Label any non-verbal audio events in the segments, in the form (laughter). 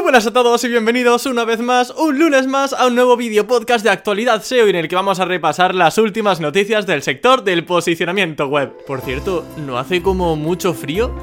Muy buenas a todos y bienvenidos una vez más, un lunes más, a un nuevo vídeo podcast de actualidad SEO en el que vamos a repasar las últimas noticias del sector del posicionamiento web. Por cierto, ¿no hace como mucho frío?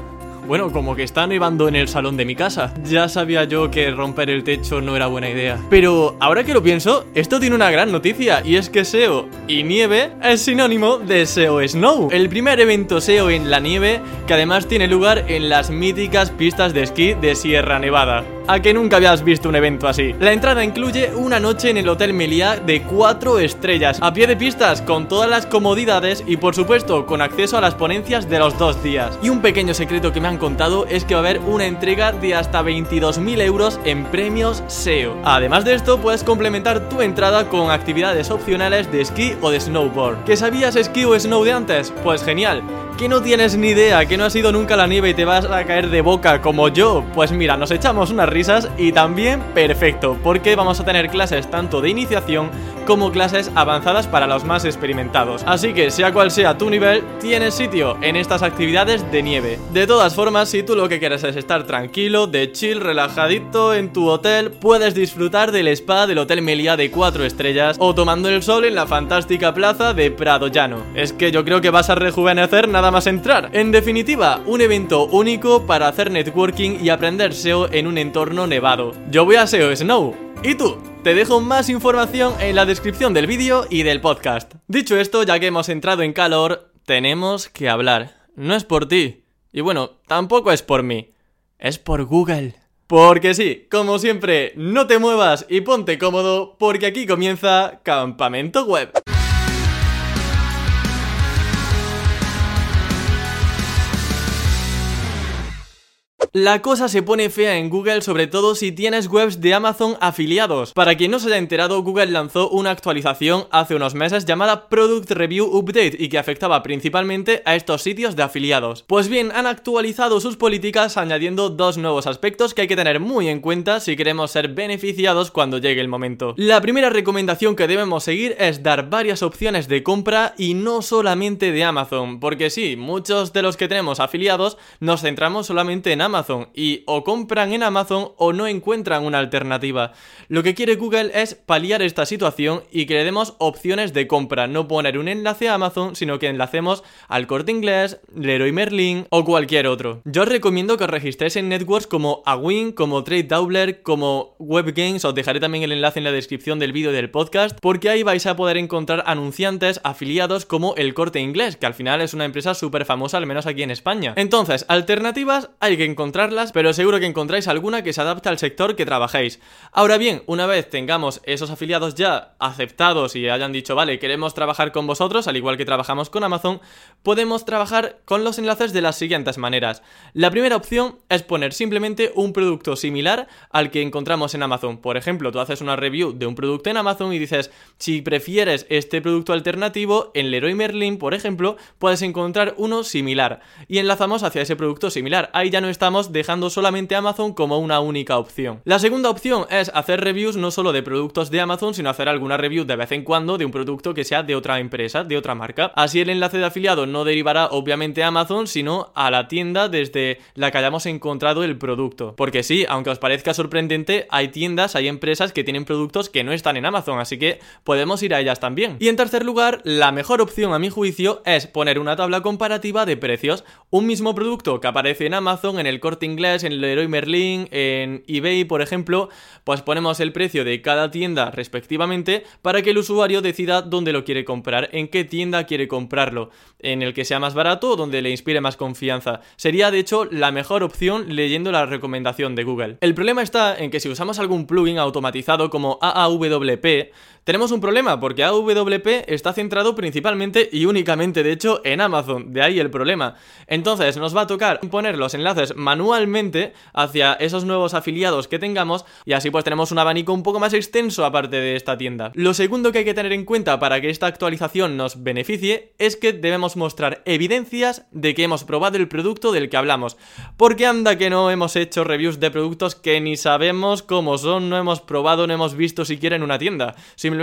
Bueno, como que está nevando en el salón de mi casa. Ya sabía yo que romper el techo no era buena idea. Pero ahora que lo pienso, esto tiene una gran noticia y es que SEO y nieve es sinónimo de SEO Snow, el primer evento SEO en la nieve que además tiene lugar en las míticas pistas de esquí de Sierra Nevada a que nunca habías visto un evento así. La entrada incluye una noche en el Hotel Meliá de 4 estrellas, a pie de pistas, con todas las comodidades y por supuesto con acceso a las ponencias de los dos días. Y un pequeño secreto que me han contado es que va a haber una entrega de hasta 22.000 euros en premios SEO. Además de esto, puedes complementar tu entrada con actividades opcionales de esquí o de snowboard. ¿Que sabías esquí o snow de antes? Pues genial que no tienes ni idea, que no has ido nunca a la nieve y te vas a caer de boca como yo, pues mira, nos echamos unas risas y también perfecto, porque vamos a tener clases tanto de iniciación como clases avanzadas para los más experimentados. Así que sea cual sea tu nivel, tienes sitio en estas actividades de nieve. De todas formas, si tú lo que quieres es estar tranquilo, de chill, relajadito en tu hotel, puedes disfrutar del spa del Hotel Meliá de 4 estrellas o tomando el sol en la fantástica plaza de Prado Llano. Es que yo creo que vas a rejuvenecer nada más entrar. En definitiva, un evento único para hacer networking y aprender SEO en un entorno nevado. Yo voy a SEO Snow. ¿Y tú? Te dejo más información en la descripción del vídeo y del podcast. Dicho esto, ya que hemos entrado en calor, tenemos que hablar. No es por ti. Y bueno, tampoco es por mí. Es por Google. Porque sí, como siempre, no te muevas y ponte cómodo porque aquí comienza Campamento Web. La cosa se pone fea en Google, sobre todo si tienes webs de Amazon afiliados. Para quien no se haya enterado, Google lanzó una actualización hace unos meses llamada Product Review Update y que afectaba principalmente a estos sitios de afiliados. Pues bien, han actualizado sus políticas añadiendo dos nuevos aspectos que hay que tener muy en cuenta si queremos ser beneficiados cuando llegue el momento. La primera recomendación que debemos seguir es dar varias opciones de compra y no solamente de Amazon, porque sí, muchos de los que tenemos afiliados nos centramos solamente en Amazon y o compran en Amazon o no encuentran una alternativa. Lo que quiere Google es paliar esta situación y que le demos opciones de compra, no poner un enlace a Amazon, sino que enlacemos al Corte Inglés, Leroy Merlin o cualquier otro. Yo os recomiendo que os registréis en networks como Awin, como Trade Doubler, como WebGames, os dejaré también el enlace en la descripción del vídeo del podcast, porque ahí vais a poder encontrar anunciantes afiliados como el Corte Inglés, que al final es una empresa súper famosa, al menos aquí en España. Entonces, alternativas hay que encontrar pero seguro que encontráis alguna que se adapte al sector que trabajéis. Ahora bien, una vez tengamos esos afiliados ya aceptados y hayan dicho, vale, queremos trabajar con vosotros, al igual que trabajamos con Amazon, podemos trabajar con los enlaces de las siguientes maneras. La primera opción es poner simplemente un producto similar al que encontramos en Amazon. Por ejemplo, tú haces una review de un producto en Amazon y dices, si prefieres este producto alternativo, en Leroy Merlin, por ejemplo, puedes encontrar uno similar. Y enlazamos hacia ese producto similar. Ahí ya no estamos dejando solamente Amazon como una única opción. La segunda opción es hacer reviews no solo de productos de Amazon, sino hacer alguna review de vez en cuando de un producto que sea de otra empresa, de otra marca. Así el enlace de afiliado no derivará obviamente a Amazon, sino a la tienda desde la que hayamos encontrado el producto. Porque sí, aunque os parezca sorprendente, hay tiendas, hay empresas que tienen productos que no están en Amazon, así que podemos ir a ellas también. Y en tercer lugar, la mejor opción a mi juicio es poner una tabla comparativa de precios. Un mismo producto que aparece en Amazon en el Inglés, en Leroy Merlin, en eBay, por ejemplo, pues ponemos el precio de cada tienda respectivamente para que el usuario decida dónde lo quiere comprar, en qué tienda quiere comprarlo, en el que sea más barato o donde le inspire más confianza. Sería de hecho la mejor opción leyendo la recomendación de Google. El problema está en que si usamos algún plugin automatizado como AAWP, tenemos un problema porque AWP está centrado principalmente y únicamente de hecho en Amazon, de ahí el problema. Entonces nos va a tocar poner los enlaces manualmente hacia esos nuevos afiliados que tengamos y así pues tenemos un abanico un poco más extenso aparte de esta tienda. Lo segundo que hay que tener en cuenta para que esta actualización nos beneficie es que debemos mostrar evidencias de que hemos probado el producto del que hablamos. Porque anda que no hemos hecho reviews de productos que ni sabemos cómo son, no hemos probado, no hemos visto siquiera en una tienda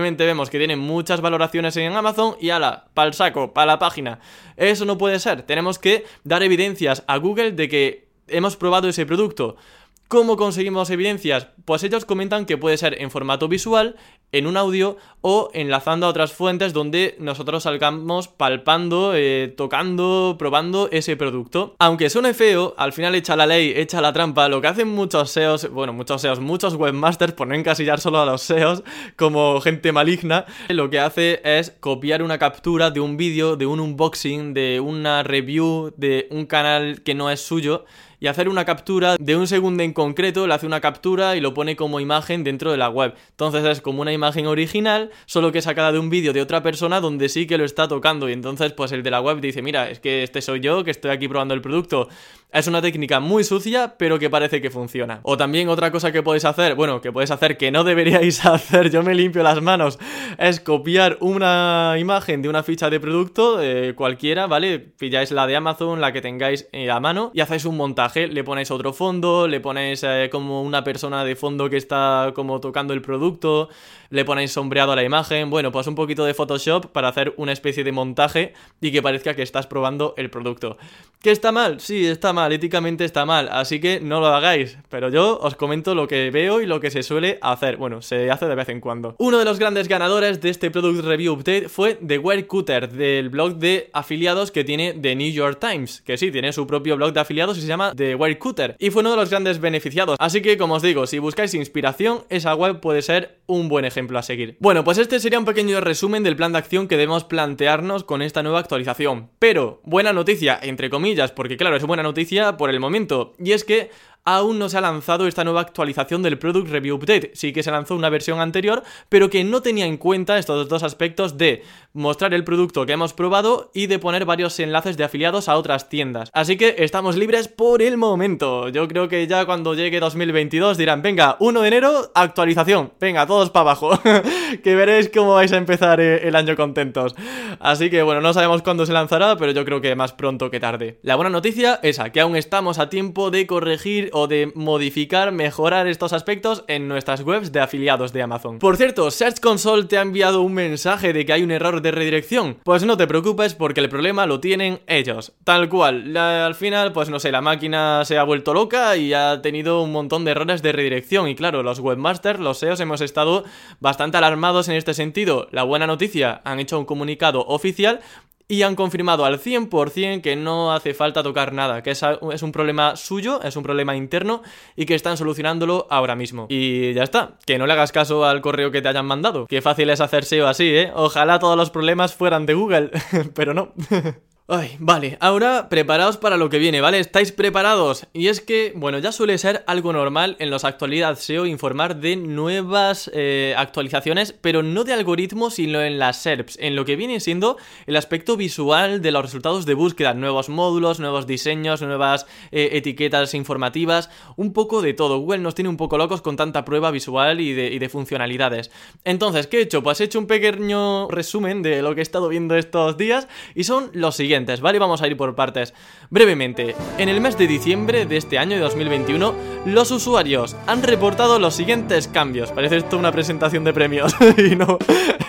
vemos que tiene muchas valoraciones en Amazon y ala, pa'l saco, pa' la página. Eso no puede ser. Tenemos que dar evidencias a Google de que hemos probado ese producto. ¿Cómo conseguimos evidencias? Pues ellos comentan que puede ser en formato visual, en un audio o enlazando a otras fuentes donde nosotros salgamos palpando, eh, tocando, probando ese producto. Aunque suene feo, al final echa la ley, echa la trampa, lo que hacen muchos SEOs, bueno, muchos SEOs, muchos webmasters, por no encasillar solo a los SEOs como gente maligna, lo que hace es copiar una captura de un vídeo, de un unboxing, de una review, de un canal que no es suyo y hacer una captura de un segundo en concreto, le hace una captura y lo pone como imagen dentro de la web. Entonces es como una imagen original, solo que sacada de un vídeo de otra persona donde sí que lo está tocando y entonces pues el de la web dice, mira, es que este soy yo que estoy aquí probando el producto. Es una técnica muy sucia, pero que parece que funciona. O también otra cosa que podéis hacer, bueno, que podéis hacer que no deberíais (laughs) hacer, yo me limpio las manos, es copiar una imagen de una ficha de producto, eh, cualquiera, ¿vale? Pilláis la de Amazon, la que tengáis eh, a mano, y hacéis un montaje. Le ponéis otro fondo, le ponéis eh, como una persona de fondo que está como tocando el producto, le ponéis sombreado a la imagen, bueno, pues un poquito de Photoshop para hacer una especie de montaje y que parezca que estás probando el producto. ¿Qué está mal? Sí, está mal éticamente está mal, así que no lo hagáis. Pero yo os comento lo que veo y lo que se suele hacer. Bueno, se hace de vez en cuando. Uno de los grandes ganadores de este Product Review Update fue The Wirecutter, del blog de afiliados que tiene The New York Times. Que sí, tiene su propio blog de afiliados y se llama The Wirecutter. Y fue uno de los grandes beneficiados. Así que, como os digo, si buscáis inspiración, esa web puede ser un buen ejemplo a seguir. Bueno, pues este sería un pequeño resumen del plan de acción que debemos plantearnos con esta nueva actualización. Pero, buena noticia, entre comillas, porque claro, es buena noticia por el momento. Y es que aún no se ha lanzado esta nueva actualización del Product Review Update. Sí que se lanzó una versión anterior, pero que no tenía en cuenta estos dos aspectos de mostrar el producto que hemos probado y de poner varios enlaces de afiliados a otras tiendas. Así que estamos libres por el momento. Yo creo que ya cuando llegue 2022 dirán, venga, 1 de enero, actualización. Venga, todos para abajo. (laughs) que veréis cómo vais a empezar eh, el año contentos. Así que bueno, no sabemos cuándo se lanzará, pero yo creo que más pronto que tarde. La buena noticia es que aún estamos a tiempo de corregir o de modificar, mejorar estos aspectos en nuestras webs de afiliados de Amazon. Por cierto, Search Console te ha enviado un mensaje de que hay un error de redirección. Pues no te preocupes porque el problema lo tienen ellos. Tal cual, al final, pues no sé, la máquina se ha vuelto loca y ha tenido un montón de errores de redirección. Y claro, los webmasters, los SEOs, hemos estado bastante alarmados en este sentido. La buena noticia, han hecho un comunicado oficial y han confirmado al 100% que no hace falta tocar nada, que es, un problema suyo, es un problema interno y que están solucionándolo ahora mismo. Y ya está, que no le hagas caso al correo que te hayan mandado. Qué fácil es hacer SEO así, ¿eh? Ojalá todos los problemas fueran de Google, (laughs) pero no. (laughs) Vale, ahora preparaos para lo que viene, ¿vale? ¿Estáis preparados? Y es que, bueno, ya suele ser algo normal en los actualidad SEO informar de nuevas eh, actualizaciones, pero no de algoritmos, sino en las SERPs, en lo que viene siendo el aspecto visual de los resultados de búsqueda, nuevos módulos, nuevos diseños, nuevas eh, etiquetas informativas, un poco de todo. Google nos tiene un poco locos con tanta prueba visual y de, y de funcionalidades. Entonces, ¿qué he hecho? Pues he hecho un pequeño resumen de lo que he estado viendo estos días y son los ¿vale? Vamos a ir por partes. Brevemente, en el mes de diciembre de este año de 2021, los usuarios han reportado los siguientes cambios. Parece esto una presentación de premios. (laughs) y no,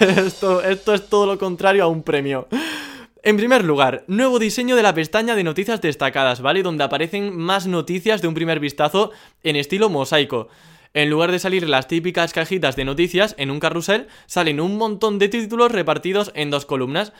esto, esto es todo lo contrario a un premio. En primer lugar, nuevo diseño de la pestaña de noticias destacadas, ¿vale? Donde aparecen más noticias de un primer vistazo en estilo mosaico. En lugar de salir las típicas cajitas de noticias en un carrusel, salen un montón de títulos repartidos en dos columnas.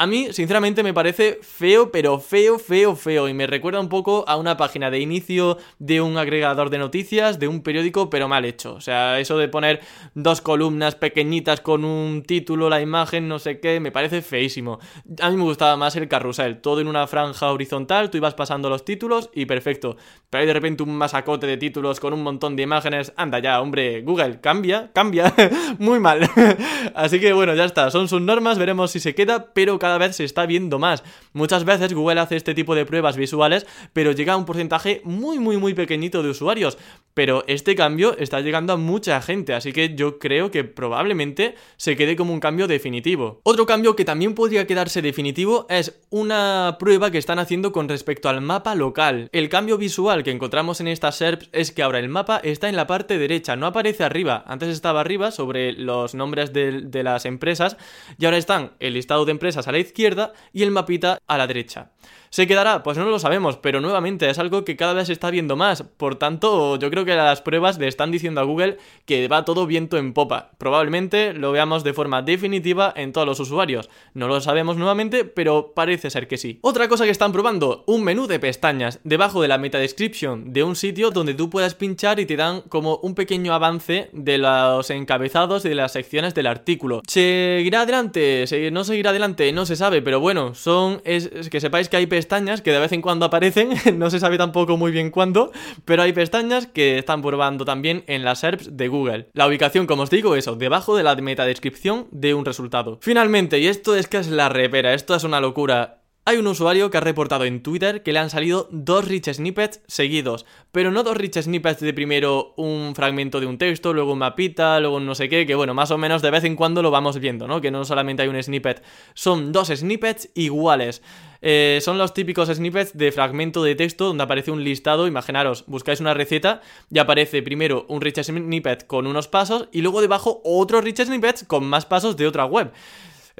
A mí, sinceramente, me parece feo, pero feo, feo, feo. Y me recuerda un poco a una página de inicio de un agregador de noticias, de un periódico, pero mal hecho. O sea, eso de poner dos columnas pequeñitas con un título, la imagen, no sé qué, me parece feísimo. A mí me gustaba más el carrusel, todo en una franja horizontal, tú ibas pasando los títulos y perfecto. Pero hay de repente un masacote de títulos con un montón de imágenes. Anda ya, hombre, Google, cambia, cambia. (laughs) Muy mal. (laughs) Así que bueno, ya está, son sus normas, veremos si se queda, pero cada vez se está viendo más. Muchas veces Google hace este tipo de pruebas visuales, pero llega a un porcentaje muy, muy, muy pequeñito de usuarios. Pero este cambio está llegando a mucha gente, así que yo creo que probablemente se quede como un cambio definitivo. Otro cambio que también podría quedarse definitivo es una prueba que están haciendo con respecto al mapa local. El cambio visual que encontramos en estas SERPs es que ahora el mapa está en la parte derecha, no aparece arriba. Antes estaba arriba sobre los nombres de, de las empresas y ahora están el listado de empresas a la izquierda y el mapita a la derecha. ¿Se quedará? Pues no lo sabemos, pero nuevamente es algo que cada vez se está viendo más. Por tanto, yo creo que las pruebas le están diciendo a Google que va todo viento en popa. Probablemente lo veamos de forma definitiva en todos los usuarios. No lo sabemos nuevamente, pero parece ser que sí. Otra cosa que están probando, un menú de pestañas debajo de la meta description de un sitio donde tú puedas pinchar y te dan como un pequeño avance de los encabezados y de las secciones del artículo. ¿Seguirá adelante? ¿No seguirá adelante? No se sabe, pero bueno, son es, que sepáis que hay pestañas que de vez en cuando aparecen, (laughs) no se sabe tampoco muy bien cuándo, pero hay pestañas que están probando también en las SERPs de Google. La ubicación, como os digo, eso, debajo de la metadescripción de un resultado. Finalmente, y esto es que es la repera, esto es una locura. Hay un usuario que ha reportado en Twitter que le han salido dos rich snippets seguidos, pero no dos rich snippets de primero un fragmento de un texto, luego un mapita, luego no sé qué, que bueno, más o menos de vez en cuando lo vamos viendo, ¿no? Que no solamente hay un snippet, son dos snippets iguales. Eh, son los típicos snippets de fragmento de texto donde aparece un listado. Imaginaros, buscáis una receta y aparece primero un rich snippet con unos pasos y luego debajo otro rich snippet con más pasos de otra web.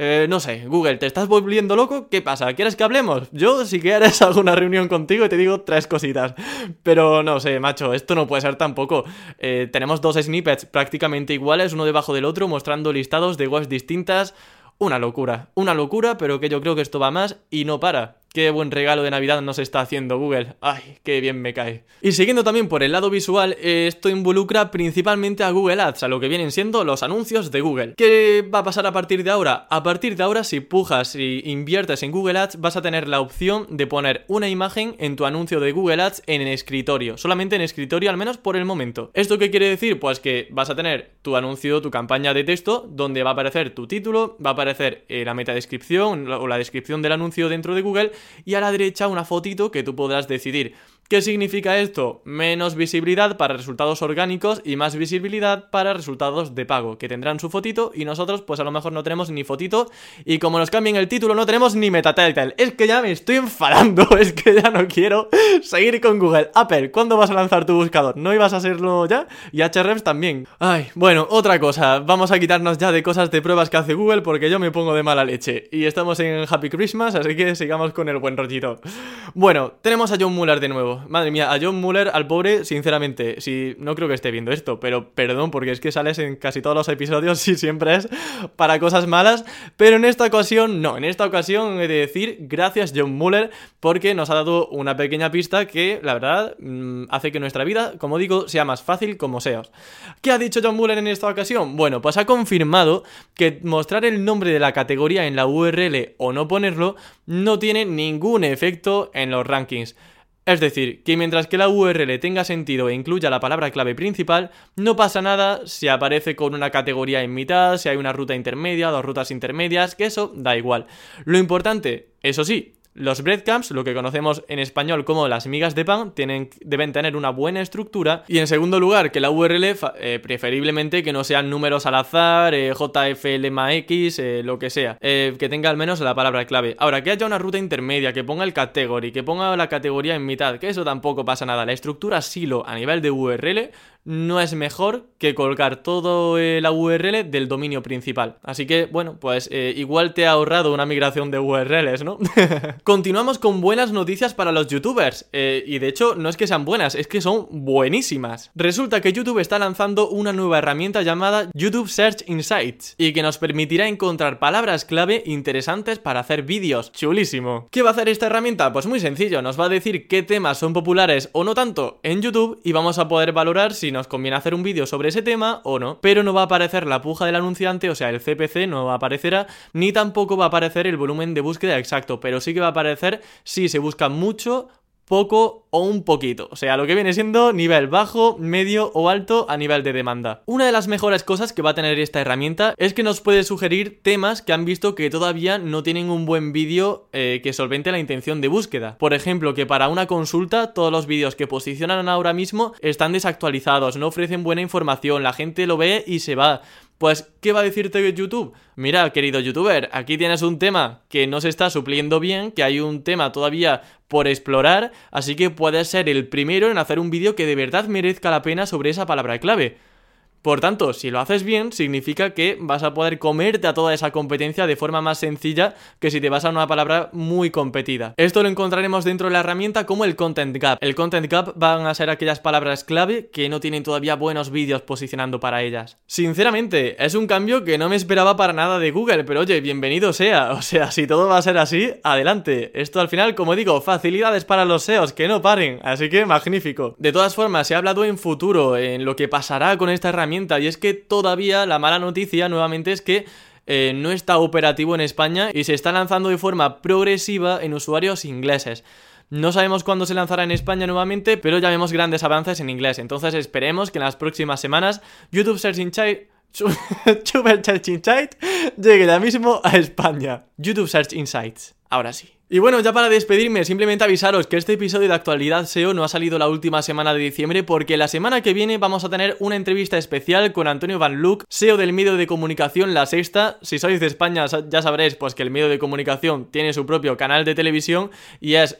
Eh, no sé, Google, ¿te estás volviendo loco? ¿Qué pasa? ¿Quieres que hablemos? Yo, si quieres, (laughs) hago una reunión contigo y te digo tres cositas. Pero no sé, macho, esto no puede ser tampoco. Eh, tenemos dos snippets prácticamente iguales, uno debajo del otro, mostrando listados de webs distintas. Una locura, una locura, pero que yo creo que esto va más y no para. Qué buen regalo de Navidad nos está haciendo Google. Ay, qué bien me cae. Y siguiendo también por el lado visual, eh, esto involucra principalmente a Google Ads, a lo que vienen siendo los anuncios de Google. ¿Qué va a pasar a partir de ahora? A partir de ahora, si pujas y inviertes en Google Ads, vas a tener la opción de poner una imagen en tu anuncio de Google Ads en el escritorio. Solamente en escritorio, al menos por el momento. ¿Esto qué quiere decir? Pues que vas a tener tu anuncio, tu campaña de texto, donde va a aparecer tu título, va a aparecer eh, la metadescripción o la descripción del anuncio dentro de Google y a la derecha una fotito que tú podrás decidir ¿Qué significa esto? Menos visibilidad para resultados orgánicos y más visibilidad para resultados de pago, que tendrán su fotito y nosotros pues a lo mejor no tenemos ni fotito y como nos cambien el título no tenemos ni meta Es que ya me estoy enfadando, (laughs) es que ya no quiero seguir con Google. Apple, ¿cuándo vas a lanzar tu buscador? ¿No ibas a hacerlo ya? Y Hrefs también. Ay, bueno, otra cosa, vamos a quitarnos ya de cosas de pruebas que hace Google porque yo me pongo de mala leche. Y estamos en Happy Christmas, así que sigamos con el buen rollito. Bueno, tenemos a John Muller de nuevo madre mía, a John Muller, al pobre, sinceramente, si no creo que esté viendo esto, pero perdón, porque es que sales en casi todos los episodios y siempre es para cosas malas, pero en esta ocasión no, en esta ocasión he de decir gracias John Muller porque nos ha dado una pequeña pista que, la verdad, mm, hace que nuestra vida, como digo, sea más fácil como sea. ¿Qué ha dicho John Muller en esta ocasión? Bueno, pues ha confirmado que mostrar el nombre de la categoría en la URL o no ponerlo no tiene ningún efecto en los rankings. Es decir, que mientras que la URL tenga sentido e incluya la palabra clave principal, no pasa nada si aparece con una categoría en mitad, si hay una ruta intermedia, dos rutas intermedias, que eso da igual. Lo importante, eso sí, los breadcrumbs, lo que conocemos en español como las migas de pan, tienen, deben tener una buena estructura. Y en segundo lugar, que la URL, eh, preferiblemente que no sean números al azar, eh, JFLMAX, eh, lo que sea. que tenga al menos la palabra clave. Ahora, que haya una ruta intermedia, que ponga el category, que ponga la categoría en mitad, que eso tampoco pasa nada. La estructura silo a nivel de URL no es mejor que colgar todo la URL del dominio principal. Así que, bueno, pues igual te ha ahorrado una migración de URLs, ¿no? (laughs) Continuamos con buenas noticias para los youtubers. Eh, y de hecho, no es que sean buenas, es que son buenísimas. Resulta que YouTube está lanzando una nueva herramienta llamada YouTube Search Insights y que nos permitirá encontrar palabras clave interesantes para hacer vídeos. Chulísimo. ¿Qué va a hacer esta herramienta? Pues muy sencillo, nos va a decir qué temas son populares o no tanto en YouTube y vamos a poder valorar si nos conviene hacer un vídeo sobre ese tema o no. Pero no va a aparecer la puja del anunciante, o sea, el CPC no aparecerá, ni tampoco va a aparecer el volumen de búsqueda exacto, pero sí que va a aparecer si se busca mucho poco o un poquito. O sea, lo que viene siendo nivel bajo, medio o alto a nivel de demanda. Una de las mejores cosas que va a tener esta herramienta es que nos puede sugerir temas que han visto que todavía no tienen un buen vídeo eh, que solvente la intención de búsqueda. Por ejemplo, que para una consulta todos los vídeos que posicionan ahora mismo están desactualizados, no ofrecen buena información, la gente lo ve y se va. Pues, ¿qué va a decirte YouTube? Mira, querido youtuber, aquí tienes un tema que no se está supliendo bien, que hay un tema todavía por explorar, así que puedes ser el primero en hacer un vídeo que de verdad merezca la pena sobre esa palabra clave. Por tanto, si lo haces bien, significa que vas a poder comerte a toda esa competencia de forma más sencilla que si te vas a una palabra muy competida. Esto lo encontraremos dentro de la herramienta como el Content Gap. El Content Gap van a ser aquellas palabras clave que no tienen todavía buenos vídeos posicionando para ellas. Sinceramente, es un cambio que no me esperaba para nada de Google, pero oye, bienvenido sea. (laughs) O sea, si todo va a ser así, adelante. Esto al final, como digo, facilidades para los SEOs, que no paren. Así que magnífico. De todas formas, se ha hablado en futuro, en lo que pasará con esta herramienta y es que todavía la mala noticia nuevamente es que eh, no está operativo en España y se está lanzando de forma progresiva en usuarios ingleses. No sabemos cuándo se lanzará en España nuevamente, pero ya vemos grandes avances en inglés. Entonces esperemos que en las próximas semanas YouTube Search Insight (laughs) Search llegue ya mismo a España. YouTube Search Insights. Ahora sí. Y bueno, ya para despedirme, simplemente avisaros que este episodio de actualidad SEO no ha salido la última semana de diciembre porque la semana que viene vamos a tener una entrevista especial con Antonio Van Luc, SEO del medio de comunicación La Sexta. Si sois de España ya sabréis pues que el medio de comunicación tiene su propio canal de televisión y es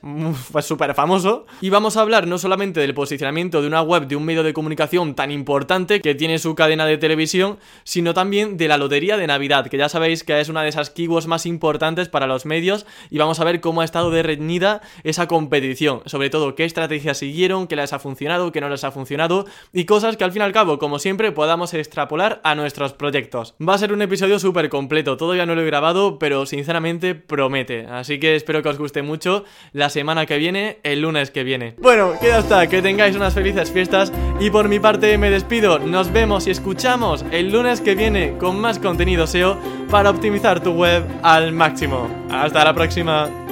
pues súper famoso. Y vamos a hablar no solamente del posicionamiento de una web de un medio de comunicación tan importante que tiene su cadena de televisión, sino también de la lotería de Navidad, que ya sabéis que es una de esas keywords más importantes para los medios y vamos a ver cómo ha estado de reñida esa competición, sobre todo qué estrategias siguieron, qué les ha funcionado, qué no les ha funcionado y cosas que al fin y al cabo, como siempre, podamos extrapolar a nuestros proyectos. Va a ser un episodio súper completo, todavía no lo he grabado, pero sinceramente promete, así que espero que os guste mucho la semana que viene, el lunes que viene. Bueno, queda hasta, que tengáis unas felices fiestas y por mi parte me despido, nos vemos y escuchamos el lunes que viene con más contenido SEO para optimizar tu web al máximo. Hasta la próxima.